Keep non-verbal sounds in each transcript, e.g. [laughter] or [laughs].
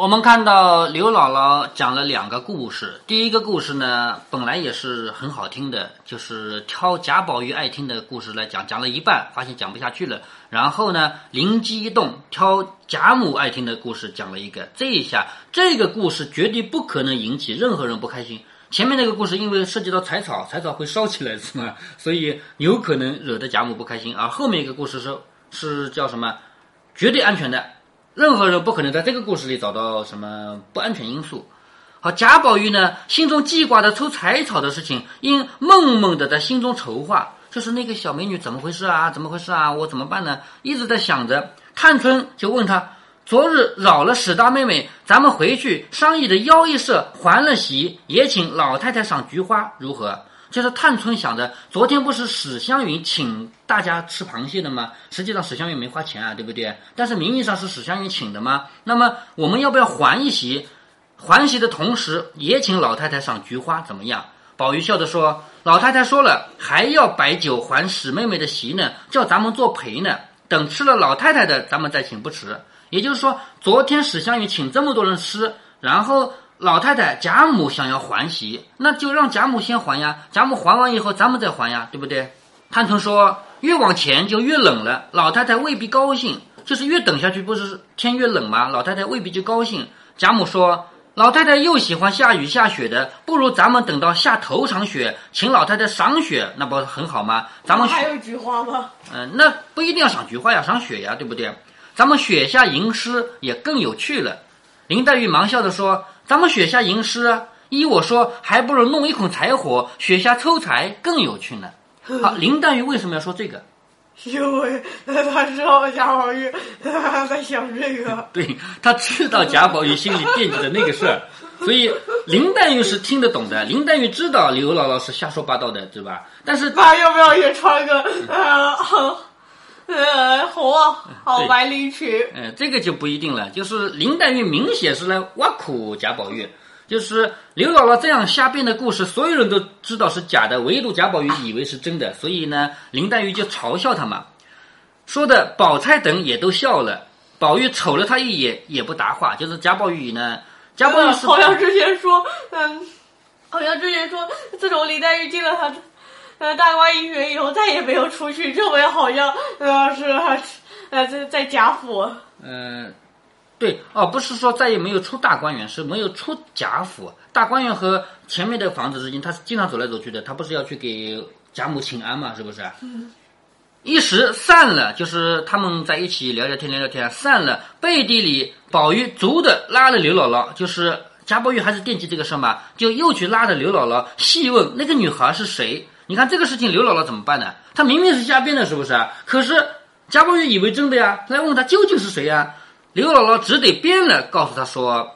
我们看到刘姥姥讲了两个故事。第一个故事呢，本来也是很好听的，就是挑贾宝玉爱听的故事来讲，讲了一半发现讲不下去了，然后呢灵机一动，挑贾母爱听的故事讲了一个。这一下，这个故事绝对不可能引起任何人不开心。前面那个故事因为涉及到柴草，柴草会烧起来是吗？所以有可能惹得贾母不开心。而后面一个故事是是叫什么？绝对安全的。任何人不可能在这个故事里找到什么不安全因素。好，贾宝玉呢，心中记挂着抽柴草的事情，因梦梦的在心中筹划，就是那个小美女怎么回事啊？怎么回事啊？我怎么办呢？一直在想着。探春就问他：昨日扰了史大妹妹，咱们回去商议的腰一射，还了席，也请老太太赏菊花，如何？就是探春想着，昨天不是史湘云请大家吃螃蟹的吗？实际上史湘云没花钱啊，对不对？但是名义上是史湘云请的吗？那么我们要不要还一席？还席的同时也请老太太赏菊花，怎么样？宝玉笑着说：“老太太说了，还要摆酒还史妹妹的席呢，叫咱们作陪呢。等吃了老太太的，咱们再请不迟。也就是说，昨天史湘云请这么多人吃，然后。”老太太贾母想要还席，那就让贾母先还呀。贾母还完以后，咱们再还呀，对不对？探春说，越往前就越冷了，老太太未必高兴。就是越等下去，不是天越冷吗？老太太未必就高兴。贾母说，老太太又喜欢下雨下雪的，不如咱们等到下头场雪，请老太太赏雪，那不很好吗？咱们还有菊花吗？嗯，那不一定要赏菊花呀，赏雪呀，对不对？咱们雪下吟诗也更有趣了。林黛玉忙笑着说。咱们雪下吟诗啊！依我说，还不如弄一捆柴火，雪下抽柴更有趣呢。[laughs] 好，林黛玉为什么要说这个？因为他知道贾宝玉 [laughs] 在想这个，[laughs] 对他知道贾宝玉心里惦记的那个事儿，所以林黛玉是听得懂的。林黛玉知道刘姥姥是瞎说八道的，对吧？但是他要不要也穿个呃呃红好白领裙？呃，这个就不一定了。就是林黛玉明显是来挖苦贾宝玉，就是刘姥姥这样瞎编的故事，所有人都知道是假的，唯独贾宝玉以为是真的，所以呢，林黛玉就嘲笑他嘛，说的宝钗等也都笑了。宝玉瞅了他一眼，也不答话。就是贾宝玉呢，贾宝玉好像之前说，嗯，好像之前说，自从林黛玉进了他。呃，大观园以后再也没有出去，认为好像呃是呃在在贾府。嗯，对哦，不是说再也没有出大观园，是没有出贾府。大观园和前面的房子之间，他是经常走来走去的。他不是要去给贾母请安嘛？是不是？嗯。一时散了，就是他们在一起聊聊天，聊聊天散了。背地里，宝玉足的拉了刘姥姥，就是贾宝玉还是惦记这个事嘛，就又去拉着刘姥姥细问那个女孩是谁。你看这个事情，刘姥姥怎么办呢？她明明是瞎编的，是不是？可是贾宝玉以为真的呀，来问他究竟是谁呀？刘姥姥只得编了，告诉他说：“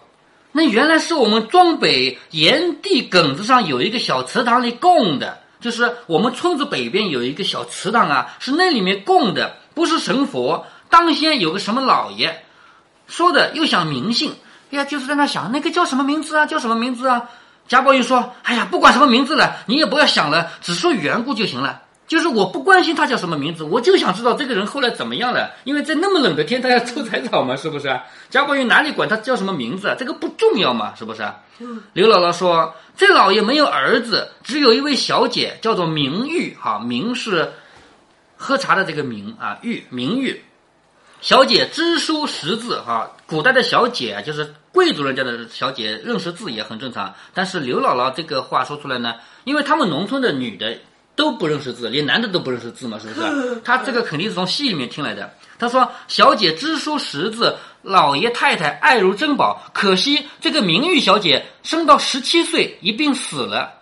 那原来是我们庄北炎地埂子上有一个小祠堂里供的，就是我们村子北边有一个小祠堂啊，是那里面供的，不是神佛。当先有个什么老爷，说的又想名姓，哎呀，就是在那想那个叫什么名字啊？叫什么名字啊？”贾宝玉说：“哎呀，不管什么名字了，你也不要想了，只说缘故就行了。就是我不关心他叫什么名字，我就想知道这个人后来怎么样了。因为在那么冷的天，他要抽柴草嘛，是不是？贾宝玉哪里管他叫什么名字啊？这个不重要嘛，是不是？”刘姥姥说：“这老爷没有儿子，只有一位小姐，叫做明玉。哈，明是喝茶的这个明啊，玉明玉。小姐知书识字。哈，古代的小姐啊，就是。”贵族人家的小姐认识字也很正常，但是刘姥姥这个话说出来呢，因为他们农村的女的都不认识字，连男的都不认识字嘛，是不是？[laughs] 他这个肯定是从戏里面听来的。他说：“小姐知书识字，老爷太太爱如珍宝，可惜这个明玉小姐生到十七岁一病死了。”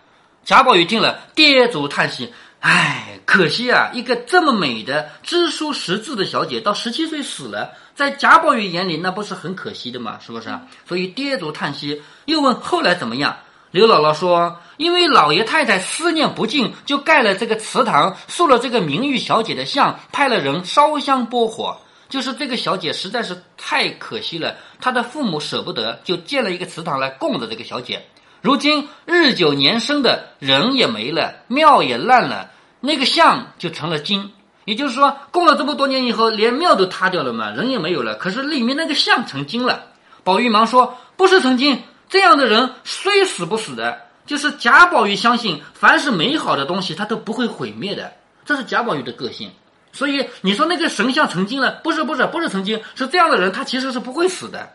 贾宝玉听了，跌足叹息。唉，可惜啊，一个这么美的知书识字的小姐，到十七岁死了，在贾宝玉眼里，那不是很可惜的吗？是不是？所以跌足叹息，又问后来怎么样？刘姥姥说，因为老爷太太思念不尽，就盖了这个祠堂，塑了这个明玉小姐的像，派了人烧香拨火。就是这个小姐实在是太可惜了，她的父母舍不得，就建了一个祠堂来供着这个小姐。如今日久年深的人也没了，庙也烂了。那个像就成了精，也就是说，供了这么多年以后，连庙都塌掉了嘛，人也没有了。可是里面那个像成精了。宝玉忙说：“不是曾经，这样的人虽死不死的。就是贾宝玉相信，凡是美好的东西，他都不会毁灭的。这是贾宝玉的个性。所以你说那个神像成精了，不是不是不是成精，是这样的人，他其实是不会死的。”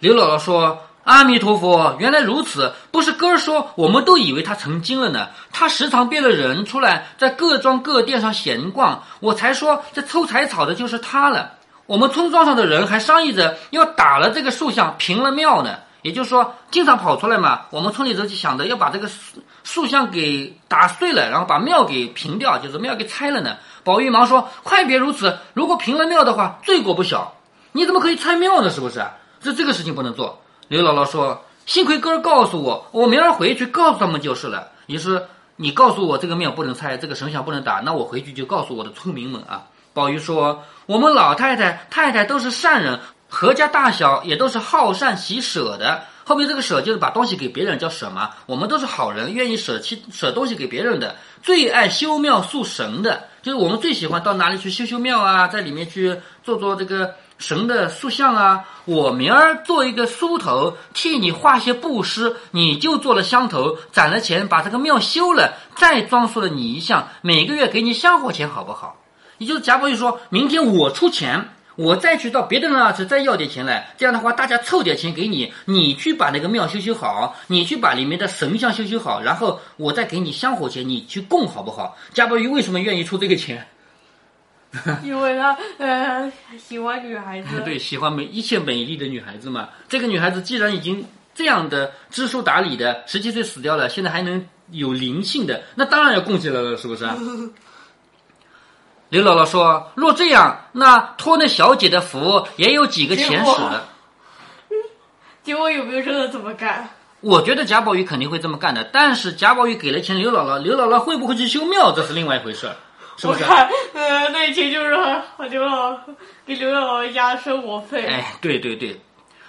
刘姥姥说。阿弥陀佛，原来如此，不是哥说，我们都以为他成精了呢。他时常变了人出来，在各庄各店上闲逛，我才说这抽柴草的就是他了。我们村庄上的人还商议着要打了这个塑像，平了庙呢。也就是说，经常跑出来嘛。我们村里头就想着要把这个塑塑像给打碎了，然后把庙给平掉，就是庙给拆了呢。宝玉忙说：“快别如此，如果平了庙的话，罪过不小。你怎么可以拆庙呢？是不是？这这个事情不能做。”刘姥姥说：“幸亏哥儿告诉我，我明儿回去告诉他们就是了。于是你告诉我这个庙不能拆，这个神像不能打，那我回去就告诉我的村民们啊。”宝玉说：“我们老太太、太太都是善人，阖家大小也都是好善喜舍的。后面这个舍就是把东西给别人叫舍嘛。我们都是好人，愿意舍弃舍东西给别人的，最爱修庙塑神的，就是我们最喜欢到哪里去修修庙啊，在里面去做做这个。”神的塑像啊，我明儿做一个梳头，替你画些布施，你就做了香头，攒了钱把这个庙修了，再装束了你一像，每个月给你香火钱，好不好？也就是贾宝玉说明天我出钱，我再去到别的人那去再要点钱来，这样的话大家凑点钱给你，你去把那个庙修修好，你去把里面的神像修修好，然后我再给你香火钱，你去供好不好？贾宝玉为什么愿意出这个钱？[laughs] 因为他呃喜欢女孩子，[laughs] 对，喜欢美一切美丽的女孩子嘛。这个女孩子既然已经这样的知书达理的，十七岁死掉了，现在还能有灵性的，那当然要供起来了，是不是？[laughs] 刘姥姥说：“若这样，那托那小姐的福，也有几个钱使了。”结果有没有真的这么干？我觉得贾宝玉肯定会这么干的，但是贾宝玉给了钱刘姥姥，刘姥姥会不会去修庙，这是另外一回事。我看，呃，那钱就是刘姥给刘姥姥压生活费。哎，对对对，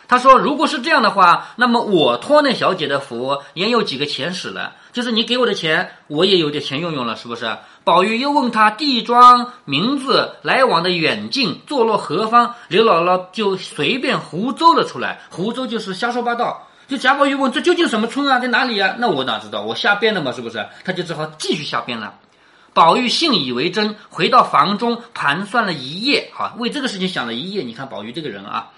他说，如果是这样的话，那么我托那小姐的福，也有几个钱使了。就是你给我的钱，我也有点钱用用了，是不是？宝玉又问他地庄名字、来往的远近、坐落何方，刘姥姥就随便胡诌了出来。胡诌就是瞎说八道。就贾宝玉问这究竟什么村啊，在哪里啊？那我哪知道？我瞎编的嘛，是不是？他就只好继续瞎编了。宝玉信以为真，回到房中盘算了一夜，哈，为这个事情想了一夜。你看宝玉这个人啊，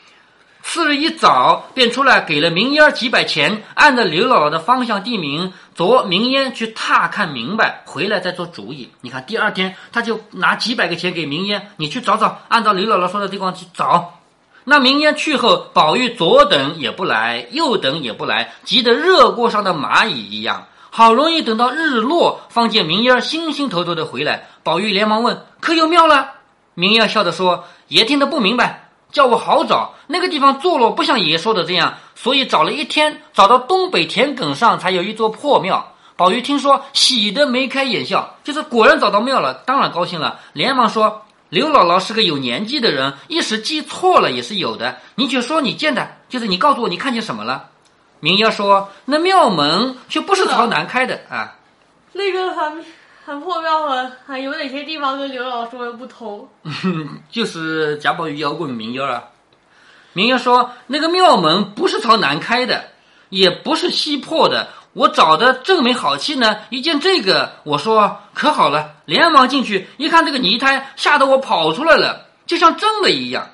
次日一早便出来给了明烟几百钱，按照刘姥姥的方向地名，着明烟去踏看明白，回来再做主意。你看第二天他就拿几百个钱给明烟，你去找找，按照刘姥姥说的地方去找。那明烟去后，宝玉左等也不来，右等也不来，急得热锅上的蚂蚁一样。好容易等到日落，方见明烟儿心心头头的回来。宝玉连忙问：“可有庙了？”明烟笑着说：“爷听得不明白，叫我好找那个地方坐落，不像爷说的这样，所以找了一天，找到东北田埂上才有一座破庙。”宝玉听说，喜得眉开眼笑，就是果然找到庙了，当然高兴了，连忙说：“刘姥姥是个有年纪的人，一时记错了也是有的。你就说你见的，就是你告诉我你看见什么了。”明烟说：“那庙门却不是朝南开的啊。”那个很很破庙门，还有哪些地方跟刘老说的不同？[laughs] 就是贾宝玉要问明烟啊。明烟说：“那个庙门不是朝南开的，也不是西破的。我找的正没好气呢，一见这个，我说可好了，连忙进去一看，这个泥胎吓得我跑出来了，就像真的一样。”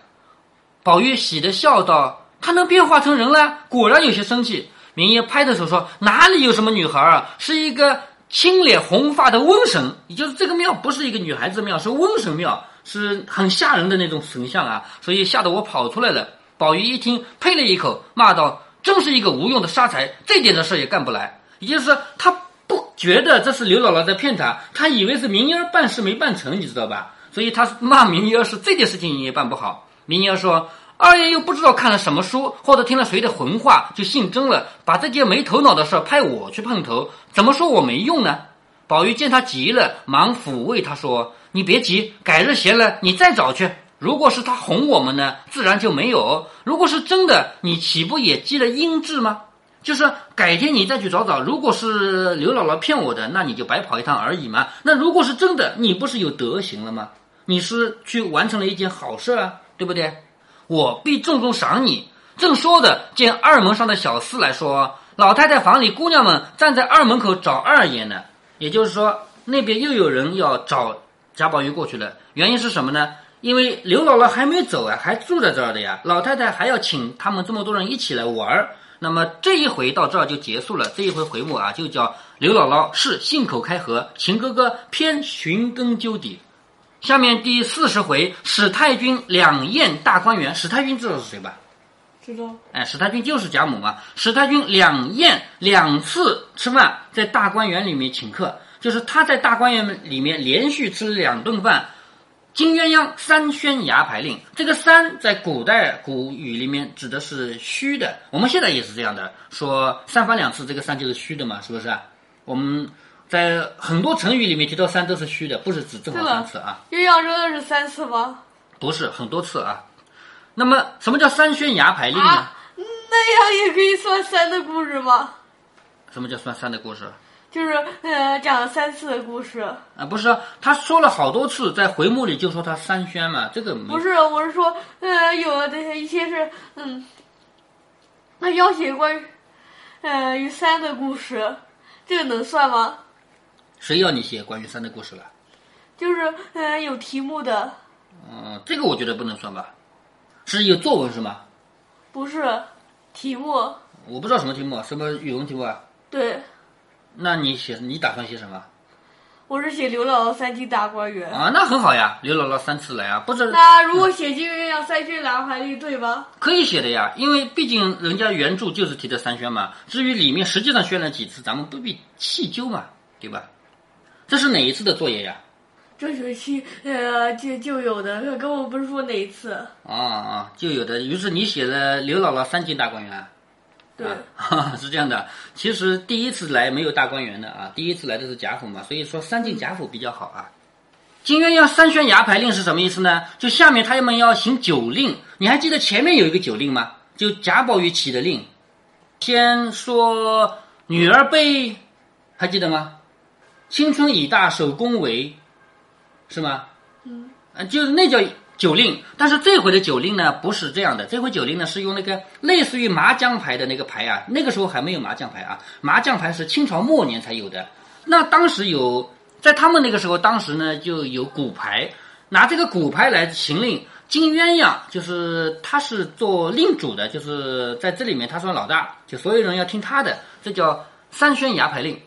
宝玉喜的笑道。他能变化成人了，果然有些生气。明爷拍着手说：“哪里有什么女孩啊，是一个青脸红发的瘟神。也就是这个庙不是一个女孩子庙，是瘟神庙，是很吓人的那种神像啊。所以吓得我跑出来了。”宝玉一听，呸了一口，骂道：“真是一个无用的杀财，这点的事也干不来。”也就是他不觉得这是刘姥姥在骗他，他以为是明儿办事没办成，你知道吧？所以他骂明儿是这件事情你也办不好。明儿说。二爷又不知道看了什么书，或者听了谁的混话，就信真了，把这件没头脑的事派我去碰头，怎么说我没用呢？宝玉见他急了，忙抚慰他说：“你别急，改日闲了你再找去。如果是他哄我们呢，自然就没有；如果是真的，你岂不也积了阴质吗？就是改天你再去找找。如果是刘姥姥骗我的，那你就白跑一趟而已嘛。那如果是真的，你不是有德行了吗？你是去完成了一件好事啊，对不对？”我必重重赏你，正说着，见二门上的小厮来说：“老太太房里姑娘们站在二门口找二爷呢。”也就是说，那边又有人要找贾宝玉过去了。原因是什么呢？因为刘姥姥还没走啊，还住在这儿的呀。老太太还要请他们这么多人一起来玩儿。那么这一回到这儿就结束了。这一回回目啊，就叫刘姥姥是信口开河，秦哥哥偏寻根究底。下面第四十回，史太君两宴大观园。史太君知道是谁吧？知道。哎，史太君就是贾母嘛。史太君两宴两次吃饭，在大观园里面请客，就是他在大观园里面连续吃了两顿饭。金鸳鸯三宣牙牌令，这个“三”在古代古语里面指的是虚的，我们现在也是这样的，说三番两次，这个“三”就是虚的嘛，是不是？我们在很多成语里面提到“三”都是虚的，不是指正好三次啊。鸳鸯说的是三次吗？不是，很多次啊。那么，什么叫三宣牙牌令呢？那样也可以算三的故事吗？什么叫算三的故事？就是呃，讲了三次的故事啊，不是他说了好多次，在回目里就说他三宣嘛，这个不是，我是说，呃，有的一些是嗯，那要写关于呃与三的故事，这个能算吗？谁要你写关于山的故事了？就是呃有题目的。嗯，这个我觉得不能算吧，是有作文是吗？不是，题目。我不知道什么题目，什么语文题目啊？对。那你写你打算写什么？我是写刘姥姥三进大观园啊，那很好呀，刘姥姥三次来啊，不是？那如果写金鸳鸯三宣两牌令对吗？可以写的呀，因为毕竟人家原著就是提的三宣嘛。至于里面实际上宣了几次，咱们不必细究嘛，对吧？这是哪一次的作业呀？这学期呃就就有的，跟我不是说哪一次。啊啊，就有的。于是你写了刘姥姥三进大观园。对，[laughs] 是这样的。其实第一次来没有大观园的啊，第一次来的是贾府嘛，所以说三进贾府比较好啊。金鸳鸯三宣牙牌令是什么意思呢？就下面他们要行酒令，你还记得前面有一个酒令吗？就贾宝玉起的令，先说女儿被，还记得吗？青春已大守宫闱，是吗？嗯，就是那叫。酒令，但是这回的酒令呢不是这样的，这回酒令呢是用那个类似于麻将牌的那个牌啊，那个时候还没有麻将牌啊，麻将牌是清朝末年才有的。那当时有，在他们那个时候，当时呢就有骨牌，拿这个骨牌来行令。金鸳鸯就是他是做令主的，就是在这里面他算老大，就所有人要听他的，这叫三宣牙牌令。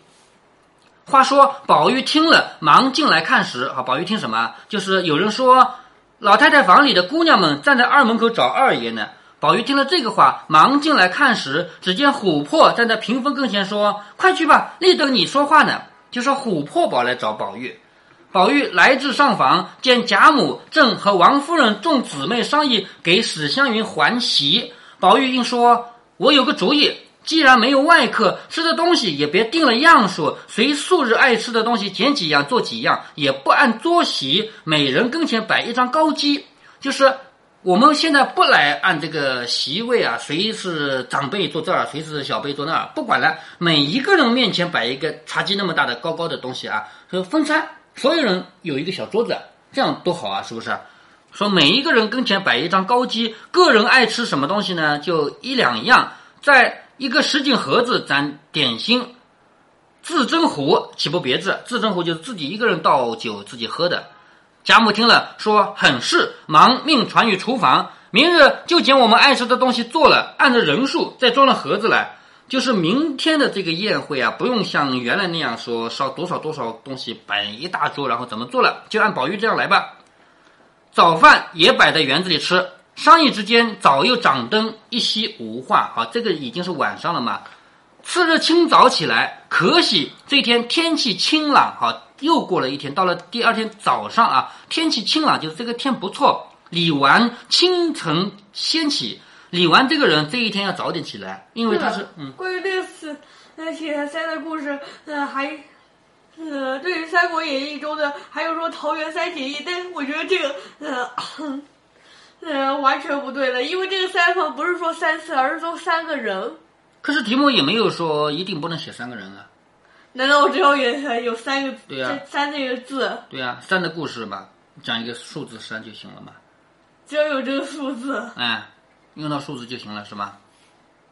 话说宝玉听了，忙进来看时，啊，宝玉听什么？就是有人说。老太太房里的姑娘们站在二门口找二爷呢。宝玉听了这个话，忙进来看时，只见琥珀站在屏风跟前说：“快去吧，立等你说话呢。”就说琥珀宝来找宝玉。宝玉来至上房，见贾母正和王夫人众姊妹商议给史湘云还席。宝玉应说：“我有个主意。”既然没有外客，吃的东西也别定了样数，随素日爱吃的东西拣几样做几样，也不按桌席，每人跟前摆一张高机。就是我们现在不来按这个席位啊，谁是长辈坐这儿，谁是小辈坐那儿，不管了，每一个人面前摆一个茶几那么大的高高的东西啊，说分餐，所有人有一个小桌子，这样多好啊，是不是？说每一个人跟前摆一张高机，个人爱吃什么东西呢，就一两样，在。一个什锦盒子沾点心，自斟壶岂不别致？自斟壶就是自己一个人倒酒自己喝的。贾母听了说很是，忙命传于厨房，明日就捡我们爱吃的东西做了，按照人数再装了盒子来。就是明天的这个宴会啊，不用像原来那样说烧多少多少东西摆一大桌，然后怎么做了，就按宝玉这样来吧。早饭也摆在园子里吃。商议之间，早又掌灯，一夕无话。好，这个已经是晚上了嘛。次日清早起来，可喜这一天天气清朗。好，又过了一天，到了第二天早上啊，天气清朗，就是这个天不错。李纨清晨先起，李纨这个人这一天要早点起来，因为他是嗯。关于这个四呃写三的故事，呃还呃对于《三国演义》中的还有说桃园三结义，但我觉得这个呃。嗯，完全不对的，因为这个三房不是说三次，而是说三个人。可是题目也没有说一定不能写三个人啊。难道我只要有有三个对呀三这个字？对呀，三的故事嘛，讲一个数字三就行了嘛。只要有这个数字。哎，用到数字就行了，是吗？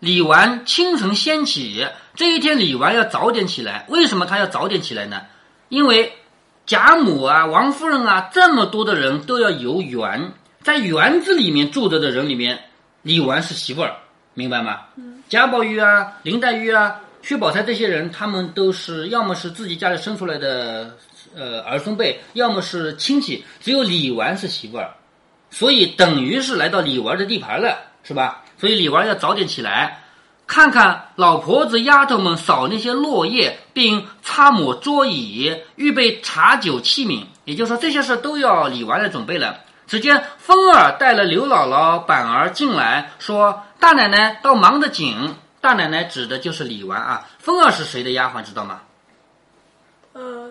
李纨清晨先起，这一天李纨要早点起来。为什么她要早点起来呢？因为贾母啊、王夫人啊，这么多的人都要游园，在园子里面住着的人里面，李纨是媳妇儿，明白吗？贾宝玉啊、林黛玉啊、薛宝钗这些人，他们都是要么是自己家里生出来的呃儿孙辈，要么是亲戚，只有李纨是媳妇儿，所以等于是来到李纨的地盘了，是吧？所以李纨要早点起来，看看老婆子、丫头们扫那些落叶，并擦抹桌椅，预备茶酒器皿。也就是说，这些事都要李纨来准备了。只见风儿带了刘姥姥、板儿进来，说：“大奶奶倒忙得紧。”大奶奶指的就是李纨啊。风儿是谁的丫鬟，知道吗？呃，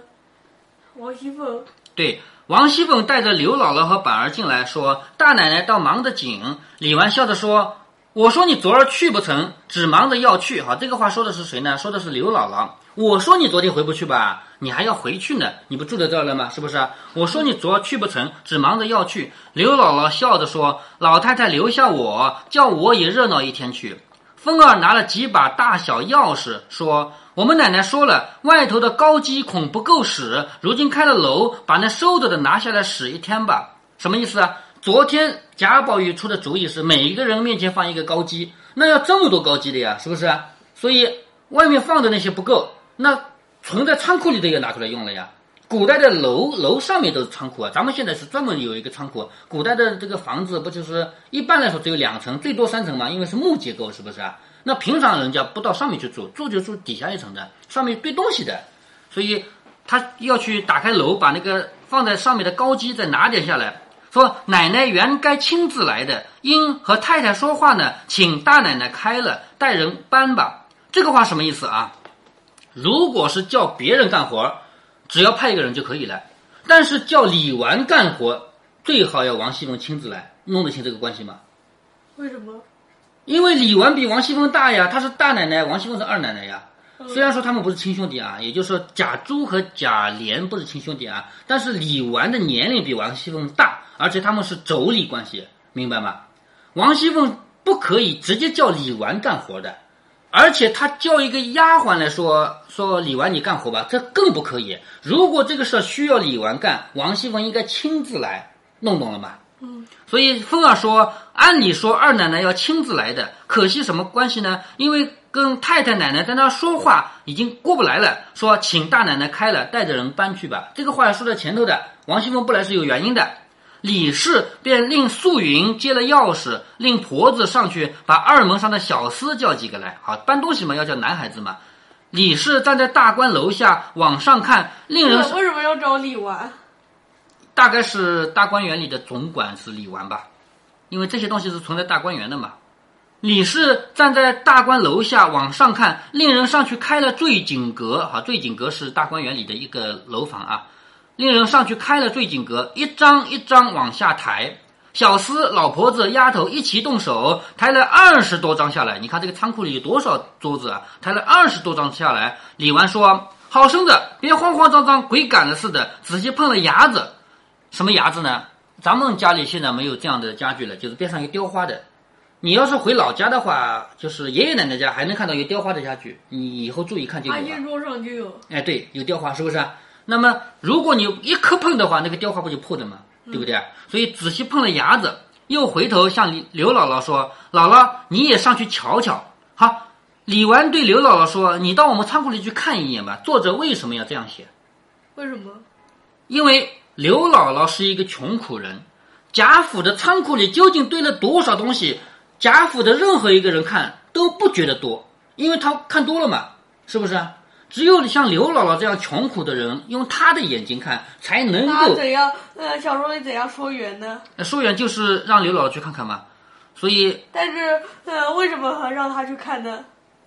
王熙凤。对，王熙凤带着刘姥姥和板儿进来，说：“大奶奶倒忙得紧。”李纨笑着说。我说你昨儿去不成，只忙着要去。好，这个话说的是谁呢？说的是刘姥姥。我说你昨天回不去吧，你还要回去呢，你不住在这儿了吗？是不是？我说你昨儿去不成，只忙着要去。刘姥姥笑着说：“老太太留下我，叫我也热闹一天去。”凤儿拿了几把大小钥匙，说：“我们奶奶说了，外头的高机恐不够使，如今开了楼，把那收着的拿下来使一天吧。”什么意思啊？昨天贾宝玉出的主意是每一个人面前放一个高机，那要这么多高机的呀，是不是？所以外面放的那些不够，那存在仓库里的也拿出来用了呀。古代的楼楼上面都是仓库啊，咱们现在是专门有一个仓库。古代的这个房子不就是一般来说只有两层，最多三层嘛，因为是木结构，是不是啊？那平常人家不到上面去住，住就住底下一层的，上面堆东西的，所以他要去打开楼，把那个放在上面的高机再拿点下来。说奶奶原该亲自来的，因和太太说话呢，请大奶奶开了，带人搬吧。这个话什么意思啊？如果是叫别人干活，只要派一个人就可以了。但是叫李纨干活，最好要王熙凤亲自来，弄得清这个关系吗？为什么？因为李纨比王熙凤大呀，她是大奶奶，王熙凤是二奶奶呀。虽然说他们不是亲兄弟啊，也就是说贾珠和贾琏不是亲兄弟啊，但是李纨的年龄比王熙凤大，而且他们是妯娌关系，明白吗？王熙凤不可以直接叫李纨干活的，而且他叫一个丫鬟来说说李纨你干活吧，这更不可以。如果这个事儿需要李纨干，王熙凤应该亲自来，弄懂了吗？嗯。所以凤儿说，按理说二奶奶要亲自来的，可惜什么关系呢？因为。跟太太奶奶在那说话，已经过不来了。说请大奶奶开了，带着人搬去吧。这个话说在前头的，王熙凤不来是有原因的。李氏便令素云接了钥匙，令婆子上去把二门上的小厮叫几个来。好搬东西嘛，要叫男孩子嘛。李氏站在大观楼下往上看，令人为什么要找李纨？大概是大观园里的总管是李纨吧，因为这些东西是存在大观园的嘛。李氏站在大观楼下往上看，令人上去开了醉景阁。好，醉景阁是大观园里的一个楼房啊。令人上去开了坠锦阁，一张一张往下抬。小厮、老婆子、丫头一齐动手，抬了二十多张下来。你看这个仓库里有多少桌子啊？抬了二十多张下来。李纨说：“好生的，别慌慌张张，鬼赶了似的。仔细碰了牙子，什么牙子呢？咱们家里现在没有这样的家具了，就是边上有雕花的。”你要是回老家的话，就是爷爷奶奶家还能看到有雕花的家具，你以后注意看就有。阿信桌上就有。哎，对，有雕花，是不是？那么如果你一磕碰的话，那个雕花不就破的吗？对不对？所以仔细碰了牙子，又回头向刘刘姥姥说：“姥姥，你也上去瞧瞧。”好，李纨对刘姥姥说：“你到我们仓库里去看一眼吧。”作者为什么要这样写？为什么？因为刘姥姥是一个穷苦人，贾府的仓库里究竟堆了多少东西？贾府的任何一个人看都不觉得多，因为他看多了嘛，是不是？只有像刘姥姥这样穷苦的人，用他的眼睛看，才能够。怎样？呃，小说里怎样说圆呢？说圆就是让刘姥姥去看看嘛，所以。但是，呃，为什么让他去看呢？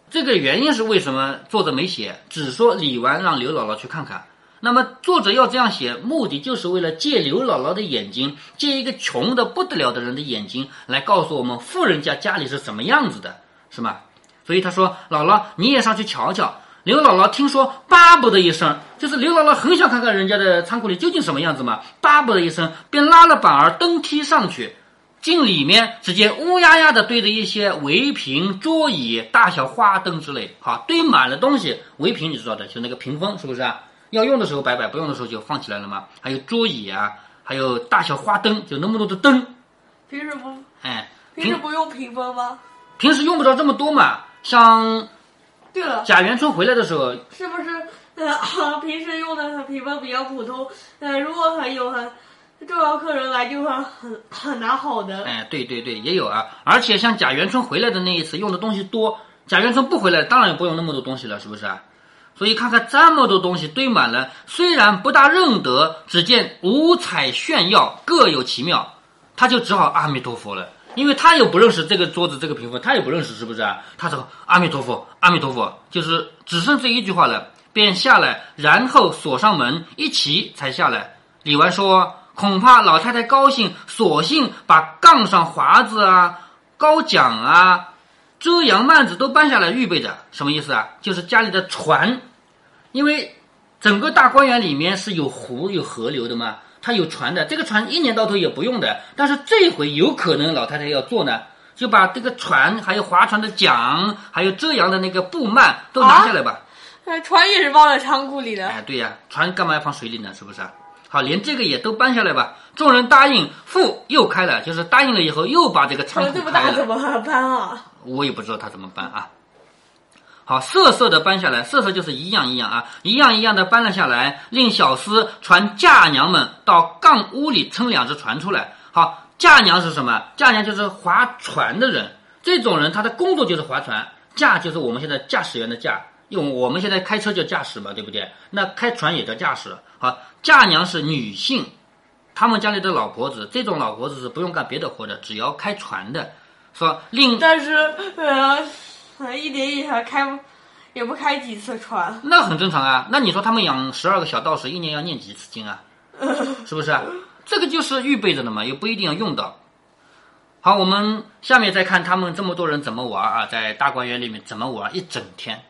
这个原因是为什么作者没写，只说李纨让刘姥姥去看看。那么作者要这样写，目的就是为了借刘姥姥的眼睛，借一个穷的不得了的人的眼睛，来告诉我们富人家家里是什么样子的，是吗？所以他说：“姥姥，你也上去瞧瞧。”刘姥姥听说，巴不得一声，就是刘姥姥很想看看人家的仓库里究竟什么样子嘛，巴不得一声，便拉了板儿登梯上去。进里面，只见乌压压的堆着一些围屏、桌椅、大小花灯之类，好堆满了东西。围屏你知道的，就那个屏风，是不是啊？要用的时候摆摆，不用的时候就放起来了嘛。还有桌椅啊，还有大小花灯，就那么多的灯。平时不，哎，平时不用屏风吗？平时用不着这么多嘛。像，对了，贾元春回来的时候，是不是呃 [laughs] 平时用的屏风比较普通？呃，如果很有很重要客人来，就会很很拿好的。哎，对对对，也有啊。而且像贾元春回来的那一次，用的东西多。贾元春不回来，当然也不用那么多东西了，是不是啊？所以看看这么多东西堆满了，虽然不大认得，只见五彩炫耀，各有奇妙，他就只好阿弥陀佛了。因为他也不认识这个桌子、这个屏风，他也不认识，是不是啊？他说阿弥陀佛，阿弥陀佛，就是只剩这一句话了，便下来，然后锁上门，一起才下来。李纨说。恐怕老太太高兴，索性把杠上华子啊、高桨啊、遮阳幔子都搬下来预备着。什么意思啊？就是家里的船，因为整个大观园里面是有湖、有河流的嘛，它有船的。这个船一年到头也不用的，但是这回有可能老太太要坐呢，就把这个船、还有划船的桨、还有遮阳的那个布幔都拿下来吧。呃，船也是放在仓库里的。哎，对呀，船干嘛要放水里呢？是不是？好，连这个也都搬下来吧。众人答应，父又开了，就是答应了以后，又把这个仓库这么大怎么搬啊？我也不知道他怎么搬啊。好，瑟瑟的搬下来，瑟瑟就是一样一样啊，一样一样的搬了下来，令小厮传嫁娘们到杠屋里撑两只船出来。好，嫁娘是什么？嫁娘就是划船的人，这种人他的工作就是划船，驾就是我们现在驾驶员的驾。用我们现在开车叫驾驶嘛，对不对？那开船也叫驾驶。好，嫁娘是女性，他们家里的老婆子，这种老婆子是不用干别的活的，只要开船的。说另，但是呃，一年也还开，也不开几次船。那很正常啊。那你说他们养十二个小道士，一年要念几次经啊？[laughs] 是不是？这个就是预备着的嘛，又不一定要用到。好，我们下面再看他们这么多人怎么玩啊，在大观园里面怎么玩一整天。